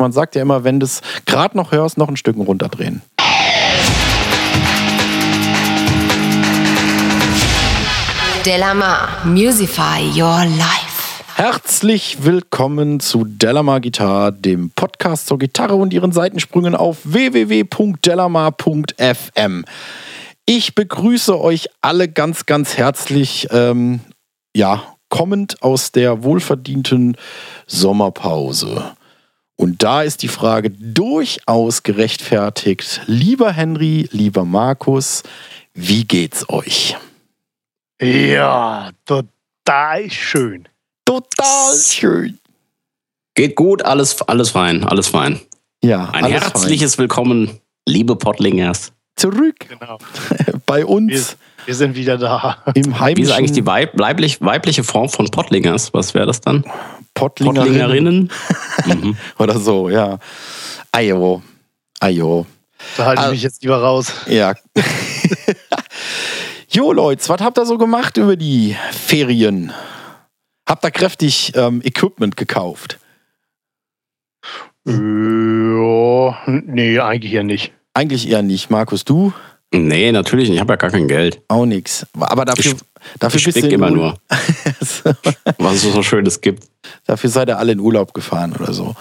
Man sagt ja immer, wenn du es gerade noch hörst, noch ein Stück runterdrehen. Delamar, Musify Your Life. Herzlich willkommen zu Delamar Gitarre, dem Podcast zur Gitarre und ihren Seitensprüngen auf www.delamar.fm. Ich begrüße euch alle ganz, ganz herzlich, ähm, ja, kommend aus der wohlverdienten Sommerpause. Und da ist die Frage durchaus gerechtfertigt. Lieber Henry, lieber Markus, wie geht's euch? Ja, total schön. Total schön. Geht gut, alles, alles fein, alles fein. Ja, Ein alles herzliches Willkommen, liebe Pottlingers. fein. Zurück Genau. bei Wir, uns wir sind wieder da. im heimischen Wie ist eigentlich die Weib, weiblich, weibliche Form von Pottlingers? Was wäre das dann? Pottlingerinnen Pottlingerinnen? mhm. oder so, ja. Ajo, ajo. Da halte ich Ah. mich jetzt lieber raus. Ja. jo, Leute, was habt ihr so gemacht über die Ferien? Habt ihr kräftig ähm, Equipment gekauft? Ja, nee, eigentlich ja nicht. Eigentlich eher nicht. Markus, du? Nee, natürlich nicht. Ich habe ja gar kein Geld. Auch nix. Aber dafür, dafür Ich bist du immer Ur- nur, was es so Schönes gibt. Dafür seid ihr alle in Urlaub gefahren oder so.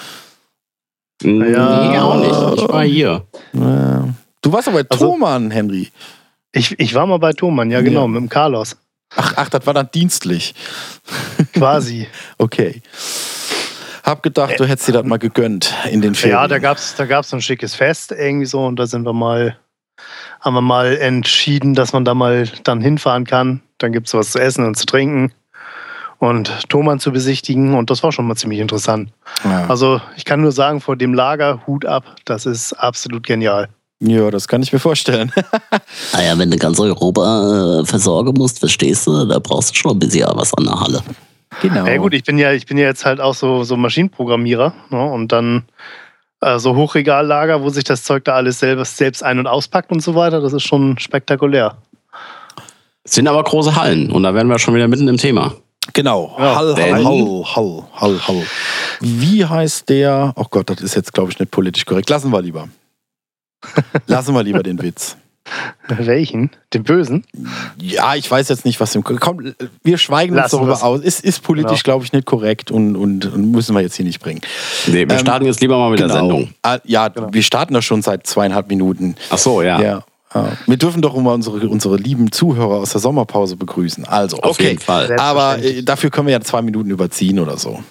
Nee, Ja. auch nicht. Ich war hier. Du warst aber bei Also- Thomann, Henry. Ich, ich war mal bei Thomann, ja genau, Ja. mit dem Carlos. Ach, ach, das war dann dienstlich. Quasi. Okay. Hab gedacht, du hättest dir das mal gegönnt in den Ferien. ja, da gab's da gab's so ein schickes Fest irgendwie so und da sind wir mal, haben wir mal entschieden, dass man da mal dann hinfahren kann. Dann gibt's was zu essen und zu trinken und Thomann zu besichtigen und das war schon mal ziemlich interessant. Ja. Also ich kann nur sagen, vor dem Lager Hut ab, das ist absolut genial. ja, das kann ich mir vorstellen. Naja, wenn du ganz Europa äh, versorgen musst, verstehst du, da brauchst du schon ein bisschen was an der Halle. genau. Ja gut, ich bin ja, ich bin ja jetzt halt auch so, so Maschinenprogrammierer ne? und dann so Hochregallager, wo sich das Zeug da alles selber, selbst ein- und auspackt und so weiter, das ist schon spektakulär. Es sind aber große Hallen und da wären wir schon wieder mitten im Thema. Genau. Ja, Hall, Hall, Hall, Hall, Hall. Wie heißt der? Oh Gott, das ist jetzt, glaube ich, nicht politisch korrekt. Lassen wir lieber. Lassen wir lieber den Witz. Welchen? Den Bösen? Ja, ich weiß jetzt nicht, was im. Komm, wir schweigen uns Lassen darüber wir's. aus. Ist, ist politisch, Genau. glaube ich, nicht korrekt und, und, und müssen wir jetzt hier nicht bringen. Nee, wir Ähm, starten jetzt lieber mal mit der Sendung. Ah, ja, Genau. wir starten das schon seit zweieinhalb Minuten. Ach so, ja. Ja. ja. Wir dürfen doch immer unsere, unsere lieben Zuhörer aus der Sommerpause begrüßen. Also, Auf okay. jeden Fall. Aber äh, dafür können wir ja zwei Minuten überziehen oder so.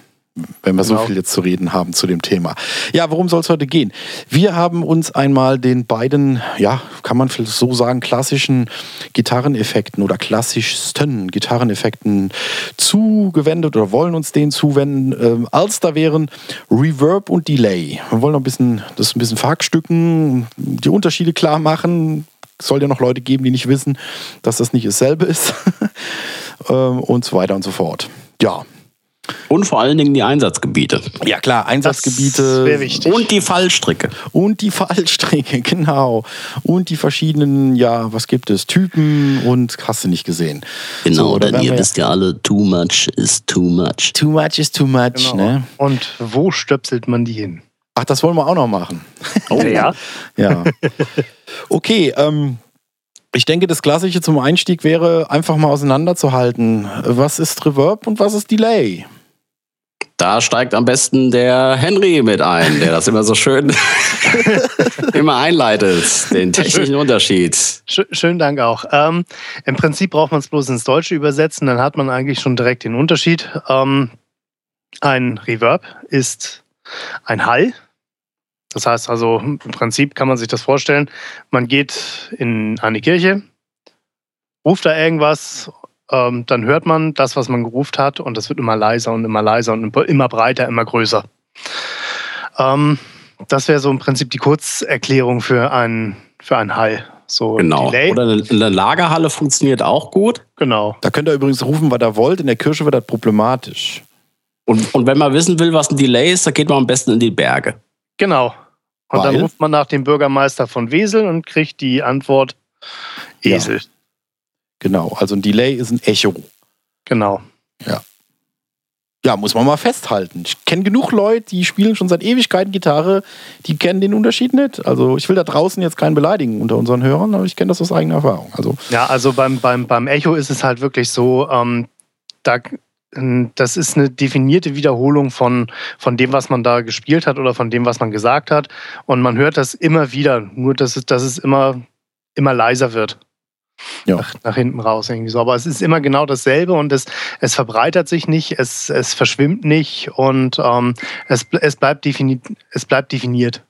Wenn wir so Genau. viel jetzt zu reden haben zu dem Thema. Ja, worum soll es heute gehen? Wir haben uns einmal den beiden, ja, kann man vielleicht so sagen, klassischen Gitarreneffekten oder klassischsten Gitarreneffekten zugewendet oder wollen uns denen zuwenden, ähm, als da wären Reverb und Delay. Wir wollen noch ein bisschen, das ein bisschen verhackstücken, die Unterschiede klar machen. Es soll ja noch Leute geben, die nicht wissen, dass das nicht dasselbe ist. Ähm, und so weiter und so fort. Ja, Und vor allen Dingen die Einsatzgebiete. ja klar, Das Einsatzgebiete wäre wichtig. Und die Fallstricke. und die Fallstricke, genau. Und die verschiedenen, ja, was gibt es, Typen und hast du nicht gesehen. Genau, So, denn ihr wisst ja alle, too much is too much. Too much is too much, Genau. ne? Und wo stöpselt man die hin? Ach, das wollen wir auch noch machen. Oh, ja. Ja. Okay, ähm, ich denke, das Klassische zum Einstieg wäre, einfach mal auseinanderzuhalten. Was ist Reverb und was ist Delay? Da steigt am besten der Henry mit ein, der das immer so schön immer einleitet, den technischen Unterschied. Sch schönen Dank auch. Ähm, Im Prinzip braucht man es bloß ins Deutsche übersetzen, dann hat man eigentlich schon direkt den Unterschied. Ähm, ein Reverb ist ein Hall. Das heißt also, im Prinzip kann man sich das vorstellen, man geht in eine Kirche, ruft da irgendwas, ähm, dann hört man das, was man gerufen hat und das wird immer leiser und immer leiser und immer breiter, immer größer. Ähm, das wäre so im Prinzip die Kurzerklärung für einen, für einen Hall. So Genau. Delay. Oder eine, eine Lagerhalle funktioniert auch gut. Genau. Da könnt ihr übrigens rufen, was ihr wollt. In der Kirche wird das problematisch. Und, und wenn man wissen will, was ein Delay ist, dann geht man am besten in die Berge. Genau. Und dann Weil? ruft man nach dem Bürgermeister von Wesel und kriegt die Antwort Ja. Genau, also ein Delay ist ein Echo. Genau. Ja, muss man mal festhalten. Ich kenne genug Leute, die spielen schon seit Ewigkeiten Gitarre, die kennen den Unterschied nicht. Also ich will da draußen jetzt keinen beleidigen unter unseren Hörern, aber ich kenne das aus eigener Erfahrung. Also Ja, also beim, beim, beim Echo ist es halt wirklich so, ähm, da, das ist eine definierte Wiederholung von, von dem, was man da gespielt hat oder von dem, was man gesagt hat. Und man hört das immer wieder, nur dass es, dass es immer, immer leiser wird. Ja. Nach, nach hinten raus irgendwie so. Aber es ist immer genau dasselbe und es, es verbreitert sich nicht, es, es verschwimmt nicht und ähm, es, es, bleibt defini es bleibt definiert.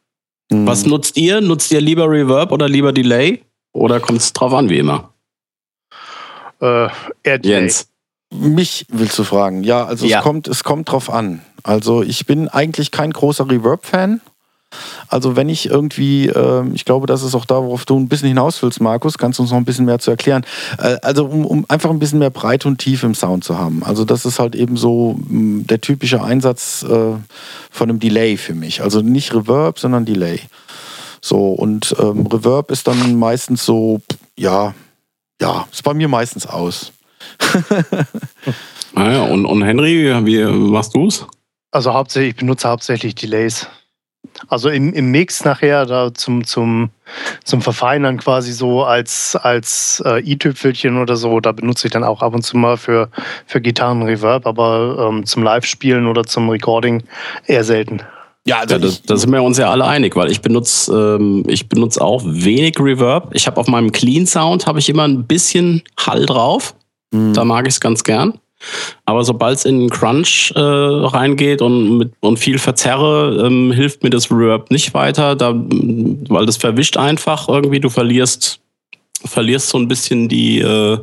hm, Was nutzt ihr? Nutzt ihr lieber Reverb oder lieber Delay? Oder kommt es drauf an, wie immer? Äh. Jens. mich willst du fragen? Ja, also Ja. Es, kommt, es kommt drauf an. Also ich bin eigentlich kein großer Reverb-Fan. Also wenn ich irgendwie, ähm, ich glaube, das ist auch da, worauf du ein bisschen hinaus willst, Markus, kannst du uns noch ein bisschen mehr zu erklären. Äh, also um, um einfach ein bisschen mehr Breite und Tiefe im Sound zu haben. Also das ist halt eben so mh, der typische Einsatz äh, von einem Delay für mich. Also nicht Reverb, sondern Delay. So, und ähm, Reverb ist dann meistens so, ja, ja, ist bei mir meistens aus. Ah ja, und, und Henry, wie machst du's? Also hauptsächlich, ich benutze hauptsächlich Delays. Also im, im Mix nachher da zum, zum, zum Verfeinern quasi so als, als äh, i-Tüpfelchen oder so, da benutze ich dann auch ab und zu mal für, für Gitarren Reverb, aber ähm, zum Live-Spielen oder zum Recording eher selten. Ja, also Ja, das, da sind wir uns ja alle einig, weil ich benutze ähm, ich benutze auch wenig Reverb. Ich habe auf meinem Clean Sound habe ich immer ein bisschen Hall drauf. Mhm. Da mag ich es ganz gern. Aber sobald es in Crunch äh, reingeht und, mit, und viel verzerre, ähm, hilft mir das Reverb nicht weiter, da, weil das verwischt einfach irgendwie. Du verlierst, verlierst so ein bisschen die, äh,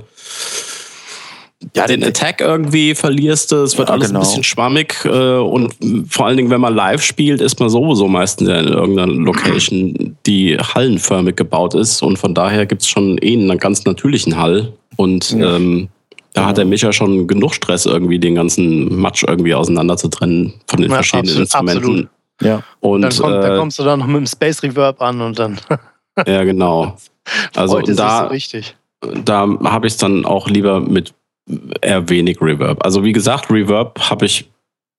ja, den Attack irgendwie verlierst du. Es wird Ja, alles genau. ein bisschen schwammig. Äh, und vor allen Dingen, wenn man live spielt, ist man sowieso meistens in irgendeiner Location, die hallenförmig gebaut ist. Und von daher gibt es schon eh einen ganz natürlichen Hall. Und Ja. ähm, da hat der Micha schon genug Stress, irgendwie den ganzen Matsch irgendwie auseinander zu trennen von den Ja, verschiedenen absolut, Instrumenten. absolut. ja. Und Dann, kommt, dann äh, kommst du dann noch mit dem Space Reverb an und dann ja, genau. Also da, so richtig. da habe ich es dann auch lieber mit eher wenig Reverb. Also wie gesagt, Reverb habe ich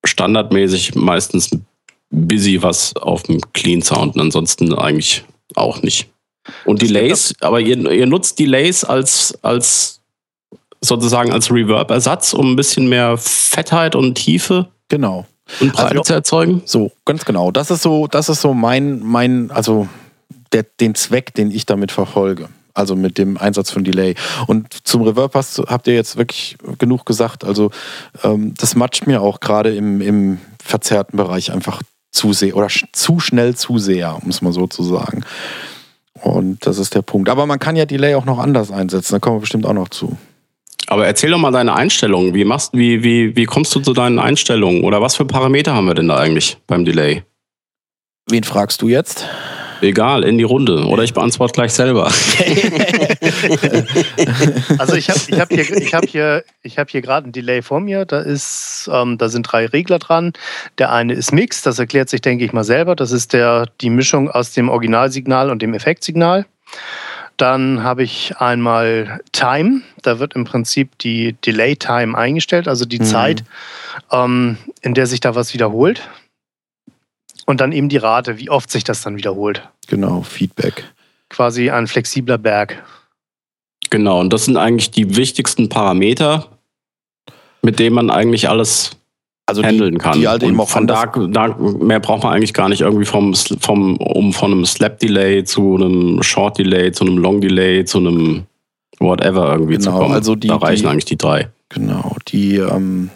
standardmäßig meistens busy was auf dem Clean Sound und ansonsten eigentlich auch nicht. Und Das Delays, aber ihr, ihr nutzt Delays als, als sozusagen als Reverb-Ersatz, um ein bisschen mehr Fettheit und Tiefe Genau. und Breite Also- zu erzeugen? So, ganz genau. Das ist so, das ist so mein, mein, also der, den Zweck, den ich damit verfolge. Also mit dem Einsatz von Delay. Und zum Reverb hast, habt ihr jetzt wirklich genug gesagt. Also ähm, das matcht mir auch gerade im, im verzerrten Bereich einfach zu sehr oder sch zu schnell zu sehr, es mal so zu sagen. Und das ist der Punkt. Aber man kann ja Delay auch noch anders einsetzen. Da kommen wir bestimmt auch noch zu. Aber erzähl doch mal deine Einstellungen. Wie machst wie, wie, wie kommst du zu deinen Einstellungen? Oder was für Parameter haben wir denn da eigentlich beim Delay? Wen fragst du jetzt? Egal, in die Runde. Oder ich beantworte gleich selber. Also ich habe ich hab hier, ich hab hier, ich hab hier gerade ein Delay vor mir. Da, ist, ähm, da sind drei Regler dran. Der eine ist Mix, das erklärt sich, denke ich mal, selber. Das ist der, die Mischung aus dem Originalsignal und dem Effektsignal. Dann habe ich einmal Time. Da wird im Prinzip die Delay Time eingestellt, also die Mhm. Zeit, ähm, in der sich da was wiederholt. Und dann eben die Rate, wie oft sich das dann wiederholt. Genau, Feedback. Quasi ein flexibler Berg. Genau, und das sind eigentlich die wichtigsten Parameter, mit denen man eigentlich alles Also handeln kann. Die halt und eben auch von anders da, da mehr braucht man eigentlich gar nicht irgendwie vom, Sl- vom um von einem Slap Delay zu einem Short Delay zu einem Long Delay zu einem whatever irgendwie zu Genau, kommen. also die- da reichen die- eigentlich die drei. Genau, die ähm,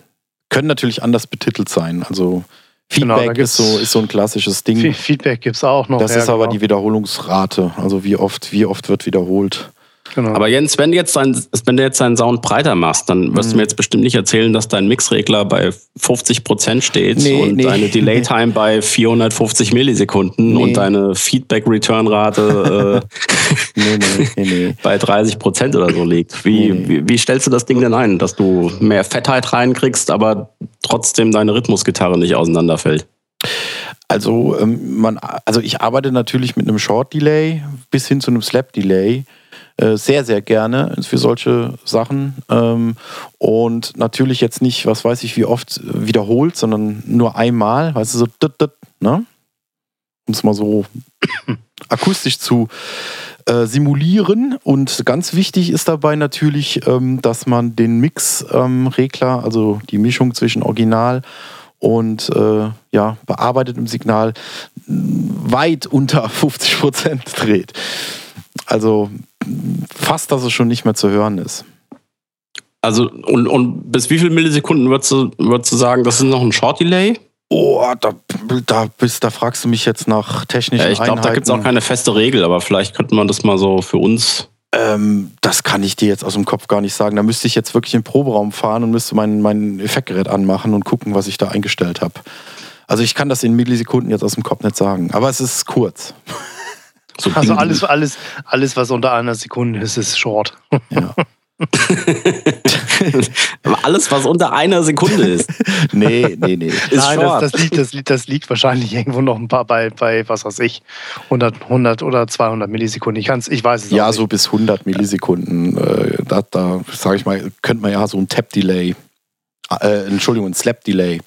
können natürlich anders betitelt sein. Also Genau, Feedback da ist, so, ist so ein klassisches Ding. Feedback gibt es auch noch. Das ja, ist aber genau. die Wiederholungsrate. Also wie oft, wie oft wird wiederholt. Genau. Aber Jens, wenn du jetzt dein, wenn du jetzt deinen Sound breiter machst, dann wirst Mhm. du mir jetzt bestimmt nicht erzählen, dass dein Mixregler bei 50% steht Nee, und nee. deine Delay Time bei 450 Millisekunden Nee. und deine Feedback Return Rate äh, Nee, nee, nee, nee. bei 30% oder so liegt. Wie, Nee. wie, wie stellst du das Ding denn ein, dass du mehr Fettheit reinkriegst, aber trotzdem deine Rhythmusgitarre nicht auseinanderfällt? Also, ähm, man, also ich arbeite natürlich mit einem Short Delay bis hin zu einem Slap Delay. Äh, sehr, sehr gerne für solche Sachen. Ähm, und natürlich jetzt nicht, was weiß ich, wie oft wiederholt, sondern nur einmal, weißt du, so, dit, dit, ne? um es mal so akustisch zu äh, simulieren. Und ganz wichtig ist dabei natürlich, ähm, dass man den Mix-Regler, ähm, also die Mischung zwischen Original und äh, ja, bearbeitetem Signal weit unter 50 Prozent dreht. Also fast, dass es schon nicht mehr zu hören ist. Also, und, und bis wie viele Millisekunden würdest du, würdest du sagen, das ist noch ein Short Delay? Oh, da, da, bist, da fragst du mich jetzt nach technischen ja, Ich glaube, da gibt es auch keine feste Regel, aber vielleicht könnte man das mal so für uns. Ähm, das kann ich dir jetzt aus dem Kopf gar nicht sagen. Da müsste ich jetzt wirklich im Proberaum fahren und müsste mein, mein Effektgerät anmachen und gucken, was ich da eingestellt habe. Also ich kann das in Millisekunden jetzt aus dem Kopf nicht sagen, aber es ist kurz. So also alles, alles, alles, was unter einer Sekunde ist, ist short. Ja. Alles, was unter einer Sekunde ist. Nee, nee, nee. Ist Nein, das, das, liegt, das, liegt, das liegt wahrscheinlich irgendwo noch ein paar bei, bei was weiß ich, 100, 100 oder 200 Millisekunden. Ich, kann's, ich weiß es Ja, nicht. so bis 100 Millisekunden. Äh, da, da sage ich mal, könnte man ja so ein Tap-Delay, äh, Entschuldigung, ein Slap-Delay,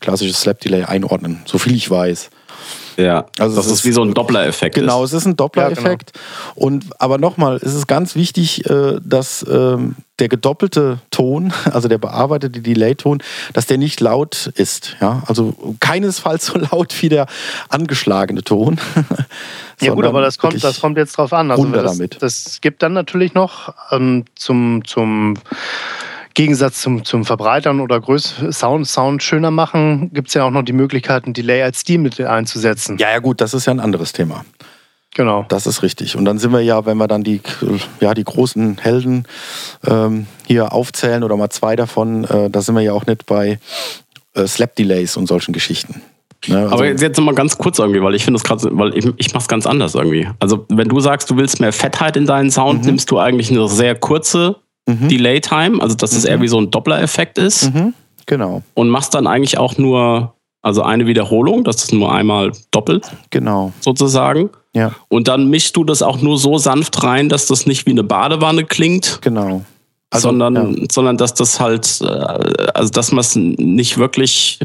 klassisches Slap-Delay einordnen, so viel ich weiß. Ja, also das ist, ist wie so ein Doppler-Effekt. Genau, ist. es ist ein Doppler-Effekt. Ja, genau. Und aber nochmal, es ist ganz wichtig, äh, dass ähm, der gedoppelte Ton, also der bearbeitete Delay-Ton, dass der nicht laut ist. Ja, also keinesfalls so laut wie der angeschlagene Ton. ja gut, aber das kommt, das kommt jetzt drauf an. Also das, damit. das gibt dann natürlich noch ähm, zum zum Gegensatz zum, zum Verbreitern oder Größ Sound, Sound schöner machen, gibt es ja auch noch die Möglichkeiten, Delay als Stilmittel einzusetzen. Ja, ja, gut, das ist ja ein anderes Thema. Genau. Das ist richtig. Und dann sind wir ja, wenn wir dann die, ja, die großen Helden ähm, hier aufzählen oder mal zwei davon, äh, da sind wir ja auch nicht bei äh, Slap-Delays und solchen Geschichten. Ne, also Aber jetzt, jetzt mal ganz kurz irgendwie, weil ich finde es gerade, weil ich, ich mache es ganz anders irgendwie. Also wenn du sagst, du willst mehr Fettheit in deinen Sound, mhm. nimmst du eigentlich eine sehr kurze mhm. Delay Time, also dass es mhm. eher wie so ein Doppler-Effekt ist. Mhm. Genau. Und machst dann eigentlich auch nur, also eine Wiederholung, dass es nur einmal doppelt. Genau. Sozusagen. Ja. Und dann mischst du das auch nur so sanft rein, dass das nicht wie eine Badewanne klingt. Genau. Also, sondern, ja. sondern dass das halt, äh, also dass man es nicht wirklich,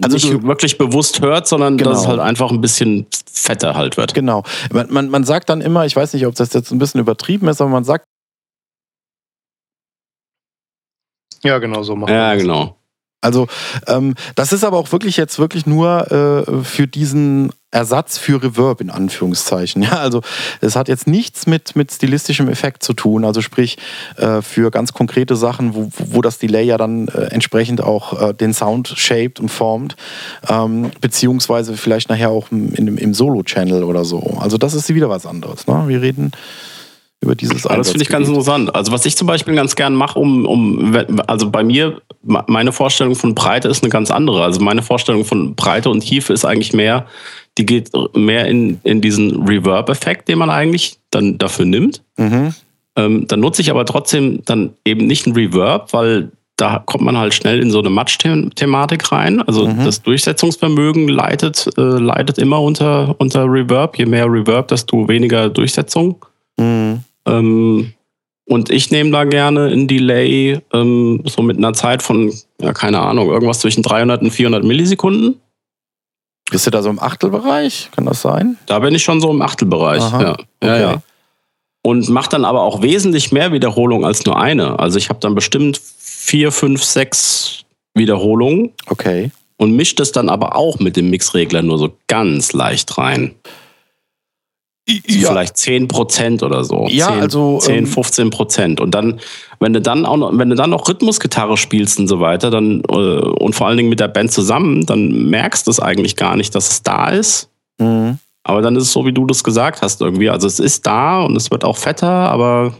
also nicht wirklich bewusst hört, sondern genau. dass es halt einfach ein bisschen fetter halt wird. Genau. Man, man, man sagt dann immer, ich weiß nicht, ob das jetzt ein bisschen übertrieben ist, aber man sagt Ja, genau so machen Ja, genau. Also ähm, das ist aber auch wirklich jetzt wirklich nur äh, für diesen Ersatz für Reverb in Anführungszeichen. Ja, also es hat jetzt nichts mit, mit stilistischem Effekt zu tun. Also sprich äh, für ganz konkrete Sachen, wo, wo das Delay ja dann äh, entsprechend auch äh, den Sound shaped und formt, ähm, beziehungsweise vielleicht nachher auch im, im Solo-Channel oder so. Also das ist wieder was anderes. Ne? Wir reden über dieses ja, Das finde ich ganz interessant. Also was ich zum Beispiel ganz gern mache, um, um, also bei mir, meine Vorstellung von Breite ist eine ganz andere. Also meine Vorstellung von Breite und Tiefe ist eigentlich mehr, die geht mehr in, in diesen Reverb-Effekt, den man eigentlich dann dafür nimmt. Mhm. Ähm, dann nutze ich aber trotzdem dann eben nicht einen Reverb, weil da kommt man halt schnell in so eine Match-Thematik rein. Also mhm. das Durchsetzungsvermögen leitet, äh, leidet immer unter, unter Reverb. Je mehr Reverb, desto weniger Durchsetzung. Mhm. Ähm, und ich nehme da gerne ein Delay ähm, so mit einer Zeit von, ja, keine Ahnung, irgendwas zwischen 300 und 400 Millisekunden. Bist du da so im Achtelbereich? Kann das sein? Da bin ich schon so im Achtelbereich, Aha, ja. Okay. ja, ja. Und mache dann aber auch wesentlich mehr Wiederholungen als nur eine. Also ich habe dann bestimmt vier, fünf, sechs Wiederholungen. Okay. Und mische das dann aber auch mit dem Mixregler nur so ganz leicht rein. Ja. Vielleicht 10 Prozent oder so. Ja, 10, also. 10, 15 ähm, Prozent. Und dann, wenn du dann auch noch, wenn du dann noch Rhythmusgitarre spielst und so weiter, dann, äh, und vor allen Dingen mit der Band zusammen, dann merkst du es eigentlich gar nicht, dass es da ist. Mhm. Aber dann ist es so, wie du das gesagt hast, irgendwie. Also es ist da und es wird auch fetter, aber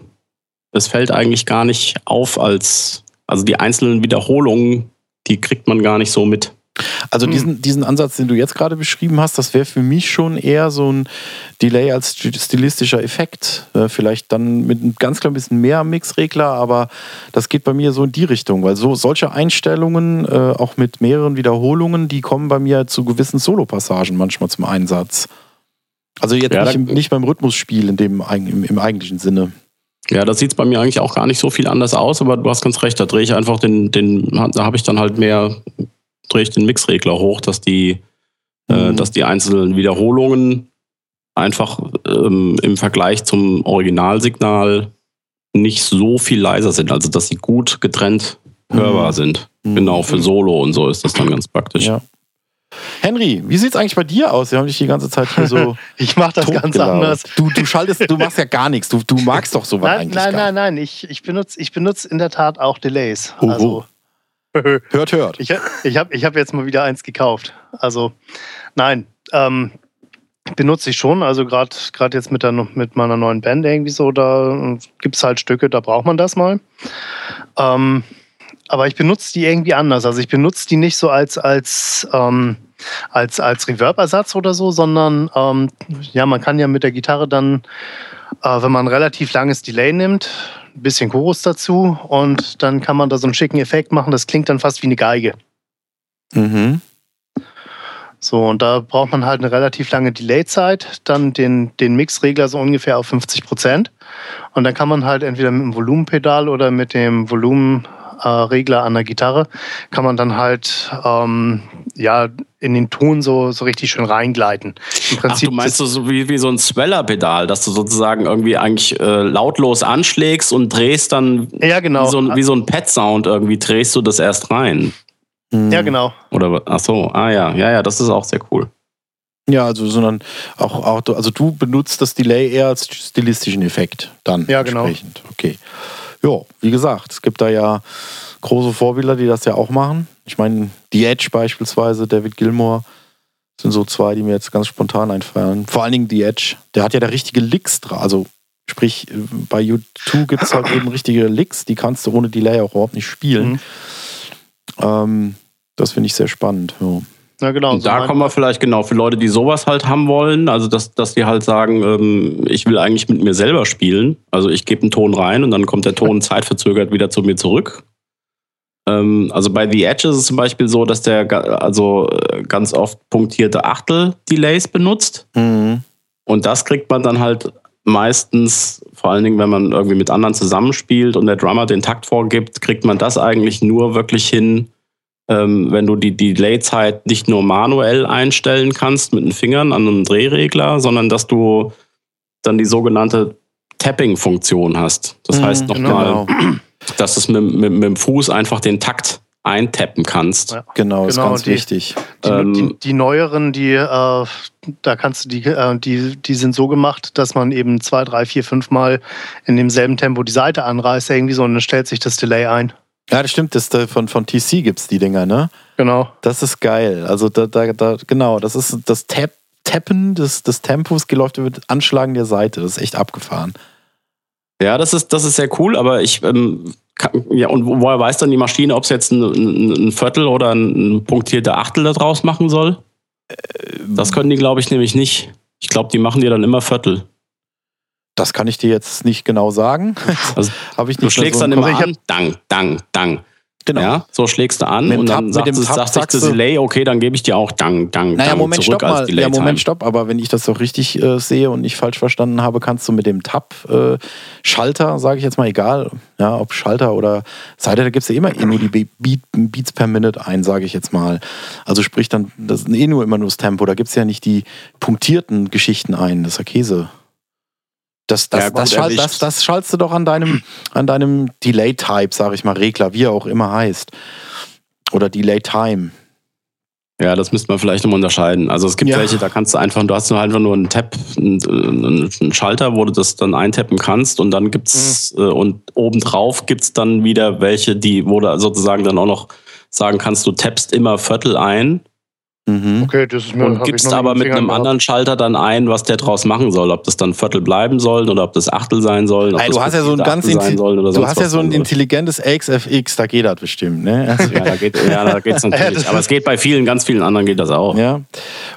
es fällt eigentlich gar nicht auf als, also die einzelnen Wiederholungen, die kriegt man gar nicht so mit. Also hm. diesen, diesen Ansatz, den du jetzt gerade beschrieben hast, das wäre für mich schon eher so ein Delay als stilistischer Effekt. Äh, vielleicht dann mit einem ganz klein bisschen mehr Mixregler, aber das geht bei mir so in die Richtung, weil so solche Einstellungen, äh, auch mit mehreren Wiederholungen, die kommen bei mir zu gewissen Solopassagen manchmal zum Einsatz. Also jetzt Ja, nicht, im, nicht beim Rhythmusspiel in dem, im, im eigentlichen Sinne. Ja, das sieht bei mir eigentlich auch gar nicht so viel anders aus, aber du hast ganz recht, da drehe ich einfach den, den da habe ich dann halt mehr, drehe ich den Mixregler hoch, dass die, äh, Mhm. dass die einzelnen Wiederholungen einfach ähm, im Vergleich zum Originalsignal nicht so viel leiser sind, also dass sie gut getrennt hörbar Mhm. sind. Mhm. Genau, für Solo und so ist das dann ganz praktisch. Ja. Henry, wie sieht's eigentlich bei dir aus? Wir haben dich die ganze Zeit hier so Ich mache das ganz totgelabert. anders. Du, du schaltest, du machst ja gar nichts. Du, du magst doch sowas Nein, eigentlich nein, gar nein, nein. Ich, ich benutze ich benutz in der Tat auch Delays. Oh, Also, Hört, hört. ich ich habe ich hab jetzt mal wieder eins gekauft. Also, nein, ähm, benutze ich schon. Also, gerade jetzt mit, der, mit meiner neuen Band irgendwie so, da gibt es halt Stücke, da braucht man das mal. Ähm, aber ich benutze die irgendwie anders. Also, ich benutze die nicht so als, als, ähm, als, als Reverb-Ersatz oder so, sondern ähm, ja, man kann ja mit der Gitarre dann, äh, wenn man ein relativ langes Delay nimmt, ein bisschen Chorus dazu und dann kann man da so einen schicken Effekt machen. Das klingt dann fast wie eine Geige. Mhm. So, und da braucht man halt eine relativ lange Delay-Zeit, dann den, den Mixregler so ungefähr auf 50 Prozent. Und dann kann man halt entweder mit dem Volumenpedal oder mit dem Volumenregler an der Gitarre, kann man dann halt ähm, ja, in den Ton so, so richtig schön reingleiten. Im Ach, du meinst so, wie, wie so ein Sweller-Pedal, dass du sozusagen irgendwie eigentlich äh, lautlos anschlägst und drehst dann ja, genau. wie so ein, wie so ein Pad-Sound irgendwie, drehst du das erst rein. Ja, genau. Oder ach so, ah ja, ja, ja, das ist auch sehr cool. Ja, also, sondern auch, auch, also du benutzt das Delay eher als stilistischen Effekt dann. Ja, genau. Entsprechend. Okay. Ja, wie gesagt, es gibt da ja große Vorbilder, die das ja auch machen. Ich meine, The Edge beispielsweise, David Gilmour, sind so zwei, die mir jetzt ganz spontan einfallen. Vor allen Dingen The Edge, der hat ja da richtige Licks dran. Also sprich, bei U2 gibt es halt eben richtige Licks, die kannst du ohne Delay auch überhaupt nicht spielen. Mhm. Ähm, das finde ich sehr spannend. Ja. Ja, genau. Und so da kommen wir vielleicht genau für Leute, die sowas halt haben wollen, also dass, dass die halt sagen, ähm, ich will eigentlich mit mir selber spielen. Also ich gebe einen Ton rein und dann kommt der Ton zeitverzögert wieder zu mir zurück. Ähm, also bei The Edge ist es zum Beispiel so, dass der also äh, ganz oft punktierte Achtel-Delays benutzt. Mhm. Und das kriegt man dann halt meistens, vor allen Dingen, wenn man irgendwie mit anderen zusammenspielt und der Drummer den Takt vorgibt, kriegt man das eigentlich nur wirklich hin, wenn du die Delay-Zeit nicht nur manuell einstellen kannst mit den Fingern an einem Drehregler, sondern dass du dann die sogenannte Tapping-Funktion hast. Das Mhm, heißt nochmal, Genau, dass du mit, mit, mit dem Fuß einfach den Takt eintappen kannst. Ja. genau, ist Genau, ganz die- wichtig. Die, Ähm, die, die neueren, die, äh, da kannst du die, äh, die, die sind so gemacht, dass man eben zwei, drei, vier, fünf Mal in demselben Tempo die Seite anreißt, irgendwie so, und dann stellt sich das Delay ein. Ja, das stimmt, das, äh, von, von TC gibt es die Dinger, ne? Genau. Das ist geil. Also da, da, da genau, das ist das Tap, Tappen des, des Tempos geläuft über das Anschlagen der Seite. Das ist echt abgefahren. Ja, das ist, das ist sehr cool, aber ich, ähm, kann, ja, und wo- woher weiß dann die Maschine, ob es jetzt ein, ein, ein Viertel oder ein, ein punktierter Achtel da draus machen soll? Das können die, glaube ich, nämlich nicht. Ich glaube, die machen dir dann immer Viertel. Das kann ich dir jetzt nicht genau sagen. Also, Habe ich Du nicht mehr schlägst so dann im immer an, dang, dang, dang. Genau. Ja, so schlägst du an Mit und Tab- dann mit sagt, es, Tab sagt sich das du- Delay, okay, dann gebe ich dir auch dang, dang, Naja, dang Moment, zurück stopp als. Delay Ja. Moment, stopp. Aber wenn ich das doch richtig äh, sehe und nicht falsch verstanden habe, kannst du mit dem Tab-Schalter, sage ich jetzt mal, egal, ja, ob Schalter oder Seite, da gibst du immer eh nur die Be- Beat, Beats per Minute ein, sage ich jetzt mal. Also sprich dann, das ist eh nur immer nur das Tempo. Da gibt es ja nicht die punktierten Geschichten ein. Das ist ja Käse. Das, das, Ja, das, erwischt. das, das schaltest du doch an deinem, an deinem Delay-Type, sage ich mal, Regler, wie er auch immer heißt. Oder Delay-Time. Ja, das müsste man vielleicht nochmal unterscheiden. Also es gibt Ja. welche, da kannst du einfach, du hast nur einfach nur einen Tab, einen, einen Schalter, wo du das dann eintappen kannst und dann gibt's Mhm. äh, und obendrauf gibt's dann wieder welche, die, wo du sozusagen dann auch noch sagen kannst, du tappst immer Viertel ein Mhm. Okay, das ist mir und gibst aber mit einem gehabt. anderen Schalter dann ein, was der draus machen soll. Ob das dann Viertel bleiben sollen oder ob das Achtel sein soll. Ob Ey, du hast ja so ein Achtel ganz Du hast ja so ein intelligentes XFX, da geht das bestimmt, ne? Also, Ja, da geht ja, da geht's natürlich. aber es geht bei vielen, ganz vielen anderen geht das auch. ja.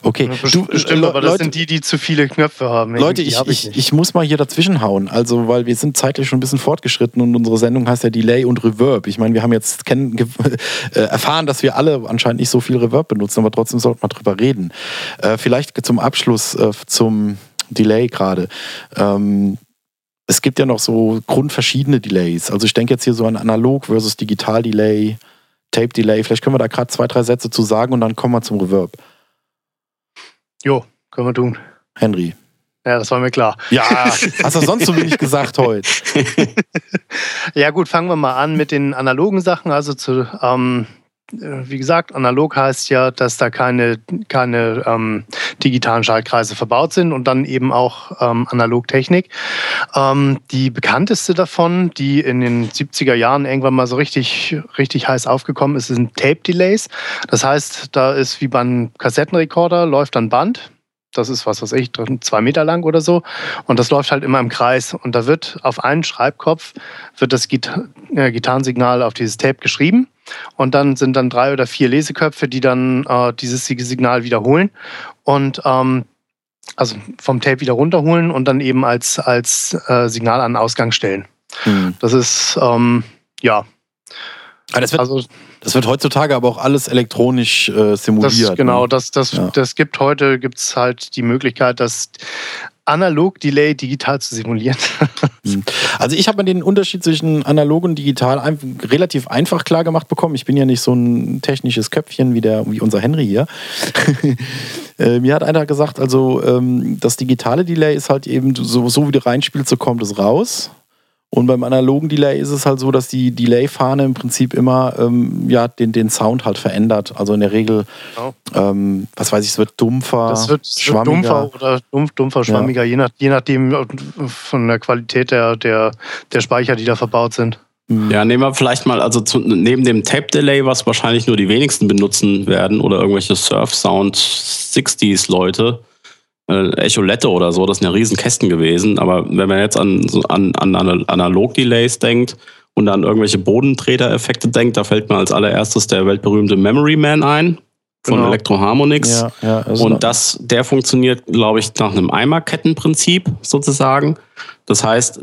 Okay. Ja, Du, Bestimmt, äh, aber das Leute, sind die, die zu viele Knöpfe haben. Leute ich, hab ich, ich muss mal hier dazwischen hauen, also weil wir sind zeitlich schon ein bisschen fortgeschritten und unsere Sendung heißt ja Delay und Reverb. Ich meine, wir haben jetzt äh, erfahren, dass wir alle anscheinend nicht so viel Reverb benutzen, aber trotzdem trotzdem sollte man drüber reden. Äh, vielleicht zum Abschluss äh, zum Delay gerade. Ähm, es gibt ja noch so grundverschiedene Delays. Also ich denke jetzt hier so an Analog versus Digital Delay, Tape Delay. Vielleicht können wir da gerade zwei, drei Sätze zu sagen und dann kommen wir zum Reverb. Jo, können wir tun. Henry. Ja, das war mir klar. Ja, hast du sonst so wenig gesagt heute? ja gut, fangen wir mal an mit den analogen Sachen. Also zu, ähm, wie gesagt, analog heißt ja, dass da keine, keine ähm, digitalen Schaltkreise verbaut sind und dann eben auch ähm, Analogtechnik. Ähm, die bekannteste davon, die in den 70er Jahren irgendwann mal so richtig, richtig heiß aufgekommen ist, sind Tape-Delays. Das heißt, da ist wie beim Kassettenrekorder, läuft dann Band, das ist was weiß ich, zwei Meter lang oder so. Und das läuft halt immer im Kreis. Und da wird auf einen Schreibkopf wird das Gita äh, Gitarrensignal auf dieses Tape geschrieben. Und dann sind dann drei oder vier Leseköpfe, die dann äh, dieses Signal wiederholen. Und ähm, also vom Tape wieder runterholen und dann eben als, als äh, Signal an den Ausgang stellen. Hm. Das ist, ähm, ja. Aber das wird, also, das wird heutzutage aber auch alles elektronisch äh, simuliert. Das, genau, ne? das, das, ja. das gibt heute gibt's halt die Möglichkeit, das Analog-Delay digital zu simulieren. Hm. also ich habe mir den Unterschied zwischen analog und digital ein, relativ einfach klar gemacht bekommen. Ich bin ja nicht so ein technisches Köpfchen wie, der, wie unser Henry hier. äh, mir hat einer gesagt, also ähm, das digitale Delay ist halt eben so, so wie du reinspielst, so kommt es raus. Und beim analogen Delay ist es halt so, dass die Delay-Fahne im Prinzip immer ähm, ja, den, den Sound halt verändert. Also in der Regel, genau. ähm, was weiß ich, es wird dumpfer, das wird, schwammiger. Wird dumpfer oder dumpf, dumpfer, schwammiger, ja. je, nach, je nachdem von der Qualität der, der, der Speicher, die da verbaut sind. Mhm. Ja, nehmen wir vielleicht mal, also zu, neben dem Tape-Delay, was wahrscheinlich nur die wenigsten benutzen werden, oder irgendwelche Surf-Sound 60s-Leute, äh, Echolette oder so, das sind ja riesen Kästen gewesen. Aber wenn man jetzt an, an, an Analog-Delays denkt und an irgendwelche Bodentreter-Effekte denkt, da fällt mir als allererstes der weltberühmte Memory Man ein von genau. Electroharmonix. Ja, ja, und das, der funktioniert, glaube ich, nach einem Eimerkettenprinzip sozusagen. Das heißt,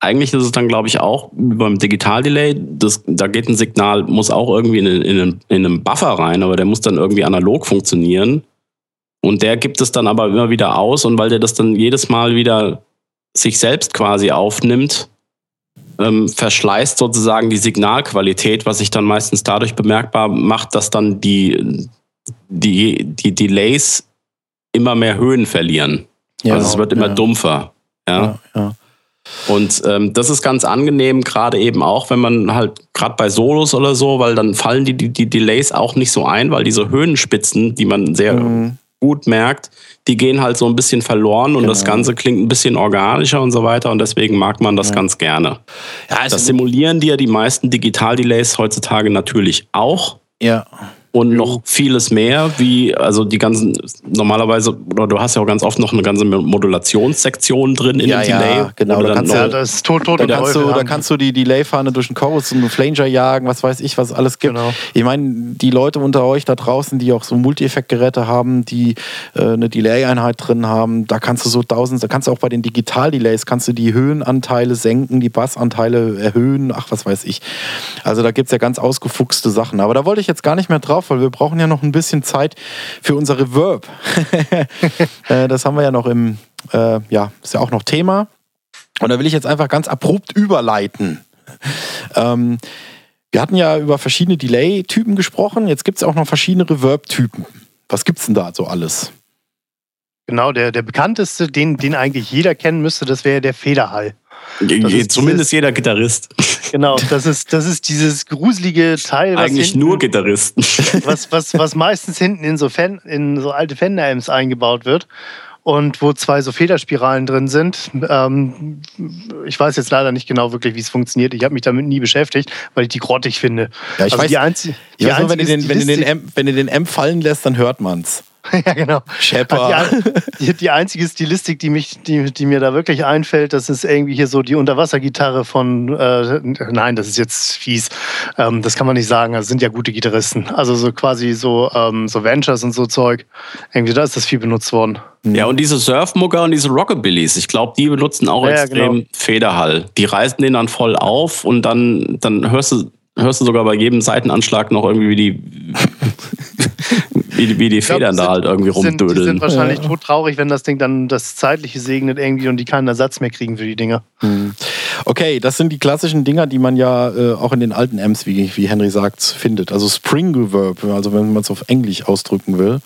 eigentlich ist es dann, glaube ich, auch beim Digital-Delay, da geht ein Signal, muss auch irgendwie in, in, in, einem Buffer rein, aber der muss dann irgendwie analog funktionieren. Und der gibt es dann aber immer wieder aus und weil der das dann jedes Mal wieder sich selbst quasi aufnimmt, ähm, verschleißt sozusagen die Signalqualität, was sich dann meistens dadurch bemerkbar macht, dass dann die, die, die Delays immer mehr Höhen verlieren. Ja, also es wird immer ja. dumpfer. Ja. ja und ähm, das ist ganz angenehm, gerade eben auch, wenn man halt gerade bei Solos oder so, weil dann fallen die, die, die Delays auch nicht so ein, weil diese Höhenspitzen, die man sehr mhm gut merkt, die gehen halt so ein bisschen verloren und genau. das Ganze klingt ein bisschen organischer und so weiter und deswegen mag man das ja. ganz gerne. Ja, also das simulieren die ja die meisten Digital-Delays heutzutage natürlich auch. Ja und noch vieles mehr, wie also die ganzen normalerweise oder du hast ja auch ganz oft noch eine ganze Modulationssektion drin in ja, dem Delay. Ja, genau. Da kannst, ja, das ist tot, tot da, kannst du, da kannst du die Delay-Fahne durch den Chorus und einen Flanger jagen, was weiß ich, was alles gibt. Genau. Ich meine, die Leute unter euch da draußen, die auch so Multi-Effekt-Geräte haben, die äh, eine Delay-Einheit drin haben, da kannst du so tausend, da kannst du auch bei den Digital-Delays kannst du die Höhenanteile senken, die Bassanteile erhöhen, ach was weiß ich. Also da gibt es ja ganz ausgefuchste Sachen. Aber da wollte ich jetzt gar nicht mehr drauf drauf, weil wir brauchen ja noch ein bisschen Zeit für unser Reverb. Äh, das haben wir ja noch im, äh, ja, ist ja auch noch Thema. Und da will ich jetzt einfach ganz abrupt überleiten. Ähm, wir hatten ja über verschiedene Delay-Typen gesprochen. Jetzt gibt es auch noch verschiedene Reverb-Typen. Was gibt es denn da so alles? Genau, der, der bekannteste, den, den eigentlich jeder kennen müsste, das wäre der Federhall. Zumindest jeder Gitarrist. Genau, das ist, das ist dieses gruselige Teil. Eigentlich hinten, nur Gitarristen. Was, was, was meistens hinten in so, Fan, in so alte Fender-Amps eingebaut wird und wo zwei so Federspiralen drin sind. Ähm, ich weiß jetzt leider nicht genau wirklich, wie es funktioniert. Ich habe mich damit nie beschäftigt, weil ich die grottig finde. Ja, ich also weiß, die einzige, ich weiß nur, wenn du den, wenn, den Amp, wenn du den Amp fallen lässt, dann hört man's. ja, genau. Shepard. Die, die, einzige Stilistik, die, mich, die, die mir da wirklich einfällt, das ist irgendwie hier so die Unterwassergitarre von, äh, nein, das ist jetzt fies, ähm, das kann man nicht sagen, das sind ja gute Gitarristen. Also so quasi so, ähm, so Ventures und so Zeug. Irgendwie, da ist das viel benutzt worden. Ja, und diese Surfmucker und diese Rockabillys, ich glaube, die benutzen auch ja, extrem genau. Federhall. Die reißen den dann voll auf und dann, dann hörst du hörst du sogar bei jedem Seitenanschlag noch irgendwie wie die wie, wie die Ich glaub, Federn die da sind- halt irgendwie die sind, die rumdödeln. sind wahrscheinlich todtraurig, wenn das Ding dann das Zeitliche segnet irgendwie und die keinen Ersatz mehr kriegen für die Dinger. Hm. Okay, das sind die klassischen Dinger, die man ja äh, auch in den alten Amps, wie, wie Henry sagt, findet. Also Spring Reverb, also wenn man es auf Englisch ausdrücken will.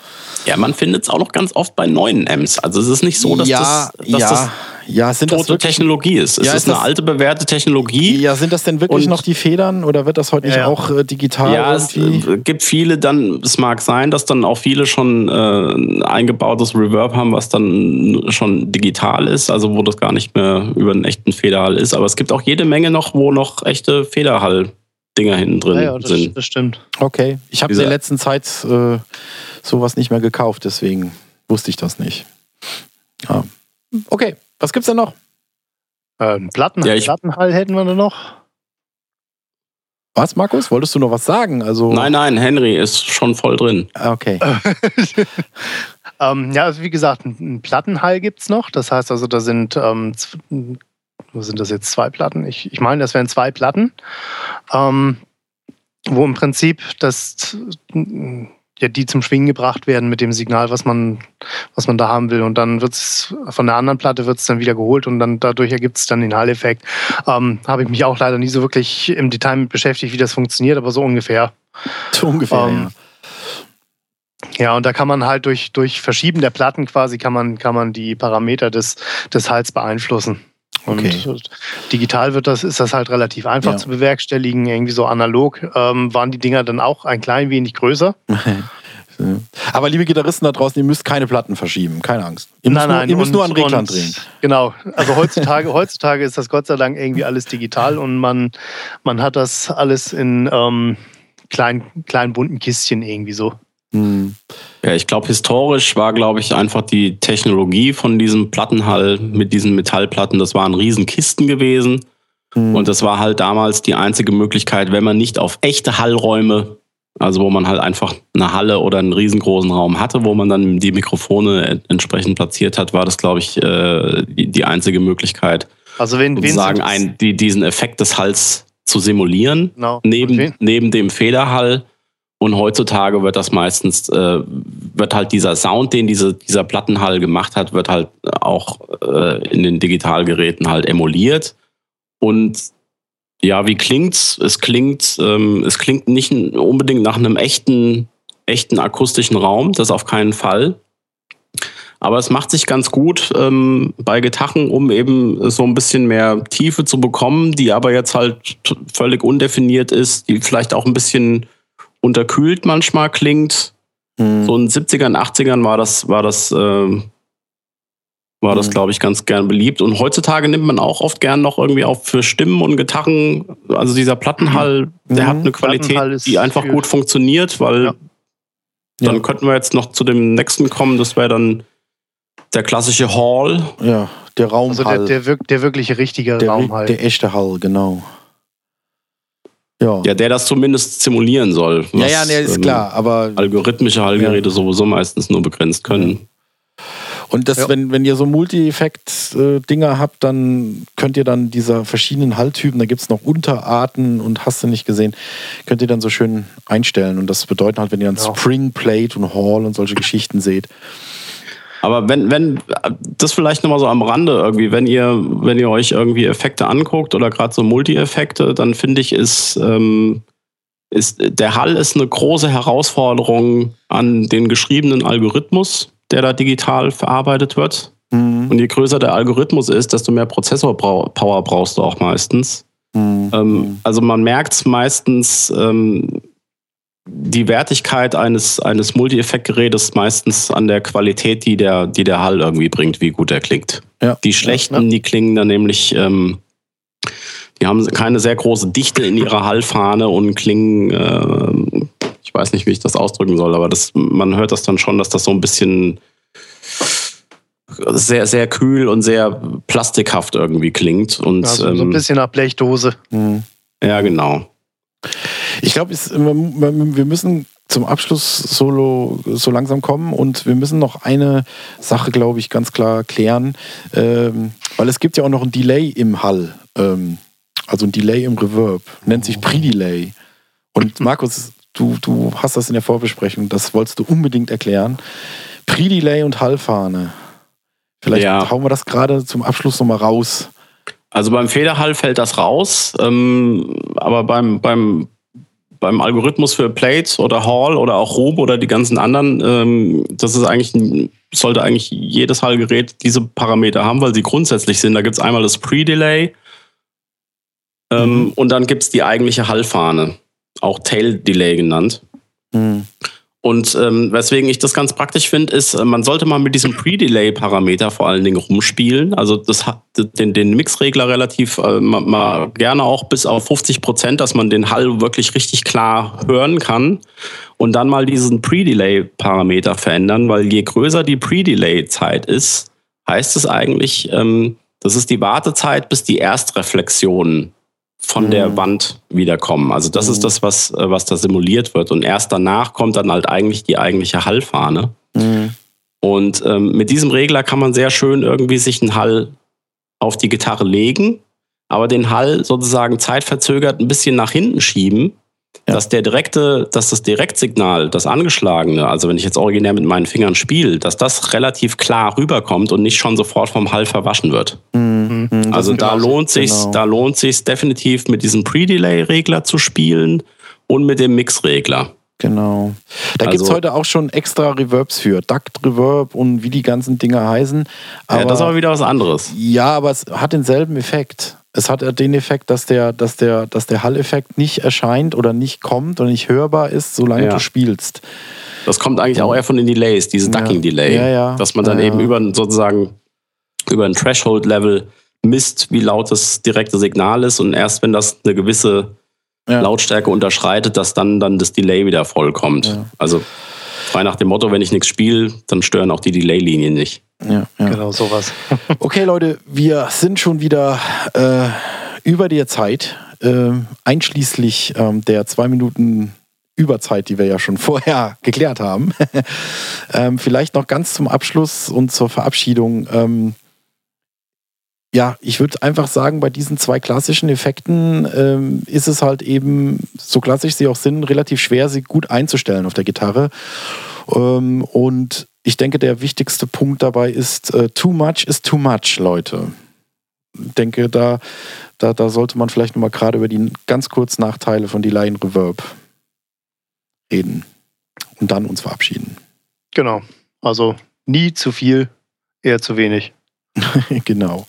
Ja, man findet es auch noch ganz oft bei neuen Amps. Also es ist nicht so, dass ja, das, dass ja, das ja, sind das tote wirklich, Technologie ist. Es Ja, ist ist eine das- alte, bewährte Technologie. ja, sind das denn wirklich Und- noch die Federn oder wird das heute nicht Ja, ja. auch äh, digital Ja, es irgendwie? äh, gibt viele dann, es mag sein, dass dann auch viele schon äh, ein eingebautes Reverb haben, was dann schon digital ist, also wo das gar nicht mehr über einen echten Federhall ist. Aber es gibt auch jede Menge noch, wo noch echte Federhall-Dinger hinten drin Ja, ja, das, sind. das stimmt. Okay, ich habe in der letzten Zeit äh, sowas nicht mehr gekauft, deswegen wusste ich das nicht. Ja. Okay, was gibt's denn noch? Ähm, Platten, Ja, ich- Plattenhall hätten wir da noch. Was, Markus? Wolltest du noch was sagen? Also, Nein, nein, Henry ist schon voll drin. Ah, Okay. Ähm, ja, also wie gesagt, ein, ein Plattenhall gibt es noch. Das heißt also, da sind, ähm, wo sind das jetzt, zwei Platten? Ich, ich meine, das wären zwei Platten, ähm, wo im Prinzip das, ja, die zum Schwingen gebracht werden mit dem Signal, was man, was man da haben will. Und dann wird es von der anderen Platte wird es dann wieder geholt und dann dadurch ergibt es dann den Hall-Effekt. Ähm, Habe ich mich auch leider nie so wirklich im Detail mit beschäftigt, wie das funktioniert, aber so ungefähr. So ungefähr, Ähm, Ja, und da kann man halt durch, durch Verschieben der Platten quasi kann man, kann man die Parameter des, des Hals beeinflussen. Und Okay. digital wird das, ist das halt relativ einfach Ja. zu bewerkstelligen. Irgendwie so analog ähm, waren die Dinger dann auch ein klein wenig größer. Aber liebe Gitarristen da draußen, ihr müsst keine Platten verschieben, keine Angst. Ihr müsst, nur, ihr müsst und- nur an Reglern und- drehen. Genau. Also heutzutage, heutzutage ist das Gott sei Dank irgendwie alles digital und man, man hat das alles in ähm, kleinen, kleinen bunten Kistchen irgendwie so. Hm. Ja, ich glaube, historisch war, glaube ich, einfach die Technologie von diesem Plattenhall mit diesen Metallplatten, das waren Riesenkisten gewesen. Hm. Und das war halt damals die einzige Möglichkeit, wenn man nicht auf echte Hallräume, also wo man halt einfach eine Halle oder einen riesengroßen Raum hatte, wo man dann die Mikrofone en- entsprechend platziert hat, war das, glaube ich, äh, die, die einzige Möglichkeit, Also wenn, wen sozusagen ein, die, diesen Effekt des Halls zu simulieren genau. neben, wen- neben dem Federhall. Und heutzutage wird das meistens, äh, wird halt dieser Sound, den diese, dieser Plattenhall gemacht hat, wird halt auch äh, in den Digitalgeräten halt emuliert. Und ja, wie klingt's? Es klingt, ähm, es klingt nicht unbedingt nach einem echten, echten akustischen Raum, das auf keinen Fall. Aber es macht sich ganz gut ähm, bei Gitarren, um eben so ein bisschen mehr Tiefe zu bekommen, die aber jetzt halt völlig undefiniert ist, die vielleicht auch ein bisschen unterkühlt manchmal klingt. Hm. So in den 70ern, 80ern war das, war das, ähm, war das, Mhm. glaube ich, ganz gern beliebt. Und heutzutage nimmt man auch oft gern noch irgendwie auch für Stimmen und Gitarren, also dieser Plattenhall, der Mhm. hat eine Qualität, die einfach gut funktioniert, weil Ja. dann Ja. könnten wir jetzt noch zu dem nächsten kommen, das wäre dann der klassische Hall. Ja, der Also der, Raumhall. der, wirk- der wirkliche richtige der, Raum halt. der echte Hall, genau. Ja. Ja, der das zumindest simulieren soll. ja, was, ja, nee, ist ähm, klar. Aber Algorithmische Hallgeräte sowieso meistens nur begrenzt können. Und das, Ja. wenn, wenn ihr so Multi-Effekt-Dinger habt, dann könnt ihr dann diese verschiedenen Halltypen, da gibt es noch Unterarten und hast du nicht gesehen, könnt ihr dann so schön einstellen. Und das bedeutet halt, wenn ihr dann Ja. Spring Plate und Hall und solche Geschichten seht. Aber wenn, wenn, das vielleicht nochmal so am Rande irgendwie, wenn ihr, wenn ihr euch irgendwie Effekte anguckt oder gerade so Multi-Effekte, dann finde ich, ist, ähm, ist, der Hall ist eine große Herausforderung an den geschriebenen Algorithmus, der da digital verarbeitet wird. Mhm. Und je größer der Algorithmus ist, desto mehr Prozessor-Power brauchst du auch meistens. Mhm. Ähm, also man merkt meistens ähm, die Wertigkeit eines, eines Multi-Effekt-Gerätes meistens an der Qualität, die der, die der Hall irgendwie bringt, wie gut er klingt. Ja. Die schlechten, Ja. die klingen dann nämlich, ähm, die haben keine sehr große Dichte in ihrer Hallfahne und klingen, ähm, ich weiß nicht, wie ich das ausdrücken soll, aber das, man hört das dann schon, dass das so ein bisschen sehr, sehr kühl und sehr plastikhaft irgendwie klingt. Und also so ein ähm, bisschen nach Blechdose. Mhm. ja, genau. Ich glaube, wir müssen zum Abschluss solo so langsam kommen und wir müssen noch eine Sache, glaube ich, ganz klar klären, ähm, weil es gibt ja auch noch ein Delay im Hall, ähm, also ein Delay im Reverb, nennt sich Pre-Delay. Und Markus, du, du hast das in der Vorbesprechung, das wolltest du unbedingt erklären. Pre-Delay und Hallfahne. Vielleicht Ja. hauen wir das gerade zum Abschluss nochmal raus. Also beim Federhall fällt das raus, ähm, aber beim, beim, beim Algorithmus für Plate oder Hall oder auch Room oder die ganzen anderen, ähm, das ist eigentlich, ein- sollte eigentlich jedes Hallgerät diese Parameter haben, weil sie grundsätzlich sind. Da gibt es einmal das Pre-Delay ähm, Mhm. und dann gibt es die eigentliche Hallfahne, auch Tail-Delay genannt. Hm. Und ähm, weswegen ich das ganz praktisch finde, ist, äh, man sollte mal mit diesem Pre-Delay-Parameter vor allen Dingen rumspielen. Also das hat den, den Mixregler relativ äh, mal, mal gerne auch bis auf 50 Prozent, dass man den Hall wirklich richtig klar hören kann. Und dann mal diesen Pre-Delay-Parameter verändern, weil je größer die Pre-Delay-Zeit ist, heißt es eigentlich, ähm, das ist die Wartezeit, bis die Erstreflexionen von Mhm. der Wand wiederkommen. Also das Mhm. ist das, was, äh, was da simuliert wird. Und erst danach kommt dann halt eigentlich die eigentliche Hallfahne. Hm. Und ähm, mit diesem Regler kann man sehr schön irgendwie sich einen Hall auf die Gitarre legen, aber den Hall sozusagen zeitverzögert ein bisschen nach hinten schieben, Ja. dass der direkte, dass das Direktsignal, das angeschlagene, also wenn ich jetzt originär mit meinen Fingern spiele, dass das relativ klar rüberkommt und nicht schon sofort vom Hall verwaschen wird. Hm. Hm. Also da lohnt sich, Genau. da lohnt sich definitiv mit diesem Pre-Delay-Regler zu spielen und mit dem Mix-Regler. Genau. Da Also- gibt es heute auch schon extra Reverbs für. Duct Reverb und wie die ganzen Dinger heißen. Aber, ja, das ist aber wieder was anderes. ja, aber es hat denselben Effekt. Es hat den Effekt, dass der, dass der, dass der Hall-Effekt nicht erscheint oder nicht kommt oder nicht hörbar ist, solange Ja. du spielst. Das kommt eigentlich auch eher von den Delays, diese. Ducking-Delay. Ja, ja. Dass man dann eben über ein- sozusagen über ein Threshold-Level misst, wie laut das direkte Signal ist und erst wenn das eine gewisse. Lautstärke unterschreitet, dass dann, dann das Delay wieder vollkommt. Also frei nach dem Motto, wenn ich nichts spiele, dann stören auch die Delay-Linien nicht. Ja, ja. Genau, sowas. Okay, Leute, wir sind schon wieder äh, über der Zeit, äh, einschließlich ähm, der zwei Minuten Überzeit, die wir ja schon vorher geklärt haben. ähm, vielleicht noch ganz zum Abschluss und zur Verabschiedung. Ähm, ja, ich würde einfach sagen, bei diesen zwei klassischen Effekten ähm, ist es halt eben, so klassisch sie auch sind, relativ schwer, sie gut einzustellen auf der Gitarre. Ähm, und ich denke, der wichtigste Punkt dabei ist, äh, too much is too much, Leute. Ich denke, da, da, da sollte man vielleicht nochmal gerade über die ganz kurz Nachteile von Delay und Reverb reden und dann uns verabschieden. Genau. Also nie zu viel, eher zu wenig. genau.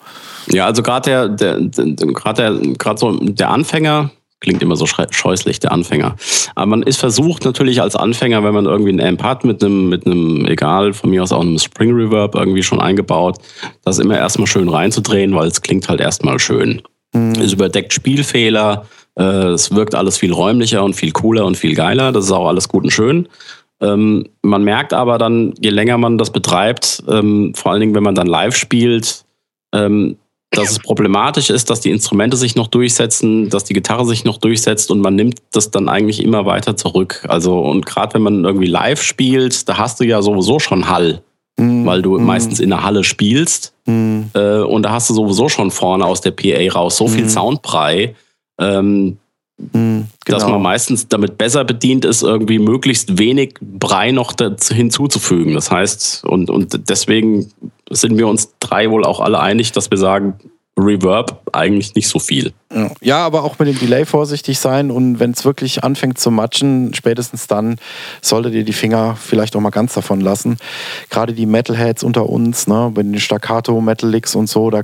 Ja, also gerade der, der, der gerade der, gerade so der Anfänger klingt immer so scheußlich, der Anfänger. Aber man ist versucht natürlich als Anfänger, wenn man irgendwie einen Amp hat mit einem, mit einem, egal, von mir aus auch einem Spring Reverb irgendwie schon eingebaut, das immer erstmal schön reinzudrehen, weil es klingt halt erstmal schön. Es überdeckt Spielfehler, äh, es wirkt alles viel räumlicher und viel cooler und viel geiler. Das ist auch alles gut und schön. Ähm, man merkt aber dann, je länger man das betreibt, ähm, vor allen Dingen, wenn man dann live spielt, ähm, dass es problematisch ist, dass die Instrumente sich noch durchsetzen, dass die Gitarre sich noch durchsetzt und man nimmt das dann eigentlich immer weiter zurück. Also und gerade wenn man irgendwie live spielt, da hast du ja sowieso schon Hall, Mhm. weil du meistens in der Halle spielst Mhm. äh, und da hast du sowieso schon vorne aus der PA raus so viel Mhm. Soundbrei, ähm, Mhm. dass Genau. man meistens damit besser bedient ist, irgendwie möglichst wenig Brei noch dazu hinzuzufügen. Das heißt, und, und deswegen sind wir uns drei wohl auch alle einig, dass wir sagen, Reverb eigentlich nicht so viel. Ja. aber auch mit dem Delay vorsichtig sein und wenn es wirklich anfängt zu matschen, spätestens dann solltet ihr die Finger vielleicht auch mal ganz davon lassen. Gerade die Metalheads unter uns, ne, bei den Staccato, Metal Licks und so, da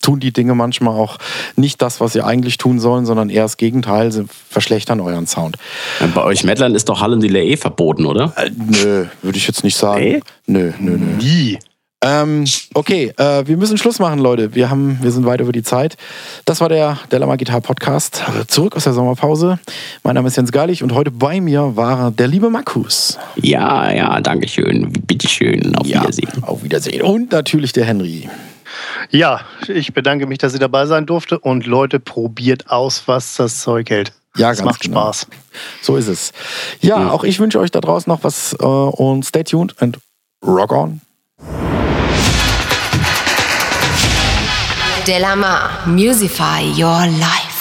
tun die Dinge manchmal auch nicht das, was sie eigentlich tun sollen, sondern eher das Gegenteil, sie verschlechtern euren Sound. Bei euch Metlern ist doch Hallendelay eh verboten, oder? Äh, nö, würde ich jetzt nicht sagen. Nee? Nö, nö, nö. Nie. Ähm, okay, äh, wir müssen Schluss machen, Leute. Wir, haben, wir sind weit über die Zeit. Das war der Delamar Gitar Podcast. Äh, Zurück aus der Sommerpause. Mein Name ist Jens Gallig und heute bei mir war der liebe Markus. Ja, ja, danke schön. Bitteschön. Auf Wiedersehen. Auf Wiedersehen. Und natürlich der Henry. Ja, ich bedanke mich, dass ich dabei sein durfte. Und Leute, probiert aus, was das Zeug hält. Ja, es ganz macht genau. Spaß. So ist es. Ja, auch ich wünsche euch da draußen noch was äh, und stay tuned and rock on. Delamar, Musify Your Life.